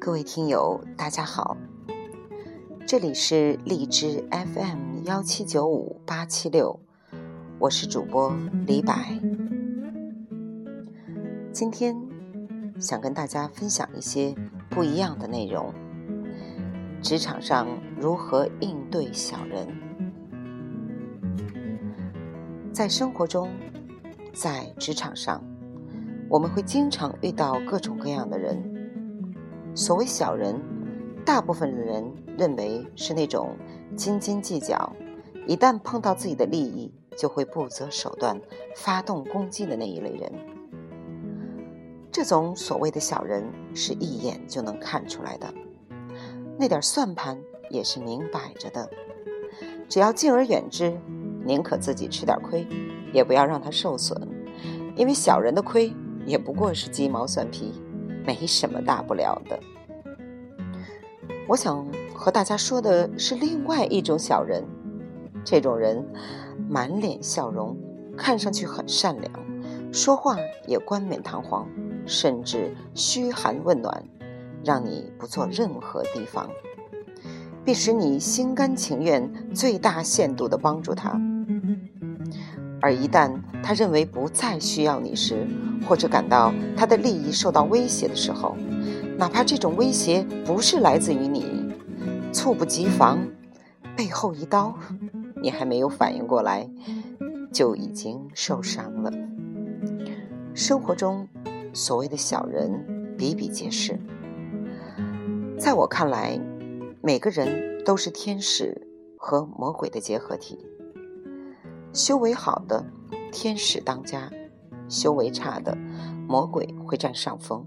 各位听友，大家好，这里是荔枝 FM 幺七九五八七六，我是主播李柏。今天想跟大家分享一些不一样的内容，职场上如何应对小人。在生活中，在职场上，我们会经常遇到各种各样的人。所谓小人，大部分的人认为是那种斤斤计较，一旦碰到自己的利益，就会不择手段发动攻击的那一类人。这种所谓的小人，是一眼就能看出来的，那点算盘也是明摆着的。只要敬而远之，宁可自己吃点亏，也不要让他受损，因为小人的亏也不过是鸡毛蒜皮。没什么大不了的。我想和大家说的是另外一种小人，这种人满脸笑容，看上去很善良，说话也冠冕堂皇，甚至嘘寒问暖，让你不做任何提防，并使你心甘情愿最大限度地帮助他。而一旦他认为不再需要你时，或者感到他的利益受到威胁的时候，哪怕这种威胁不是来自于你，猝不及防，背后一刀，你还没有反应过来，就已经受伤了。生活中，所谓的小人比比皆是。在我看来，每个人都是天使和魔鬼的结合体。修为好的天使当家，修为差的魔鬼会占上风。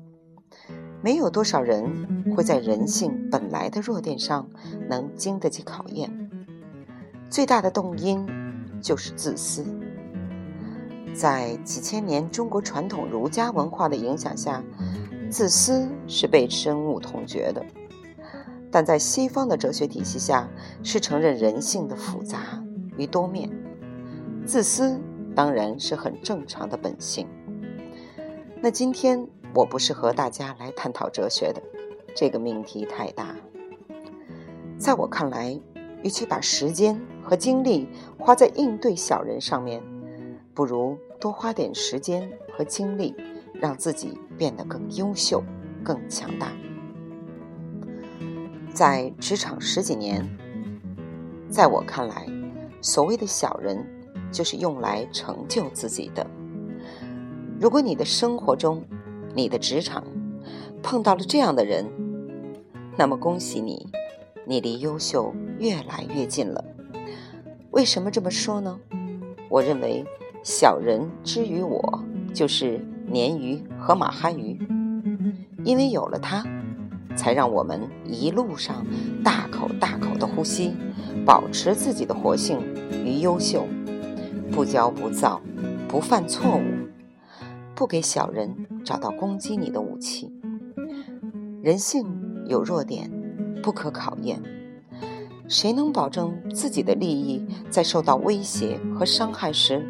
没有多少人会在人性本来的弱点上能经得起考验。最大的动因就是自私。在几千年中国传统儒家文化的影响下，自私是被深恶痛绝的；但在西方的哲学体系下，是承认人性的复杂与多面。自私当然是很正常的本性。那今天我不是和大家来探讨哲学的，这个命题太大。在我看来，与其把时间和精力花在应对小人上面，不如多花点时间和精力，让自己变得更优秀、更强大。在职场十几年，在我看来，所谓的小人。就是用来成就自己的。如果你的生活中、你的职场碰到了这样的人，那么恭喜你，你离优秀越来越近了。为什么这么说呢？我认为小人之于我，就是鲶鱼和马哈鱼，因为有了它，才让我们一路上大口大口的呼吸，保持自己的活性与优秀。不骄不躁，不犯错误，不给小人找到攻击你的武器。人性有弱点，不可考验。谁能保证自己的利益在受到威胁和伤害时，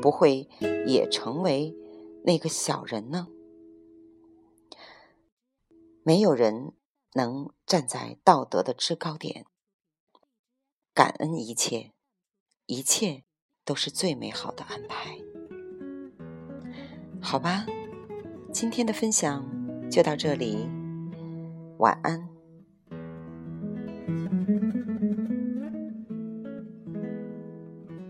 不会也成为那个小人呢？没有人能站在道德的制高点，感恩一切，一切。都是最美好的安排，好吧，今天的分享就到这里，晚安。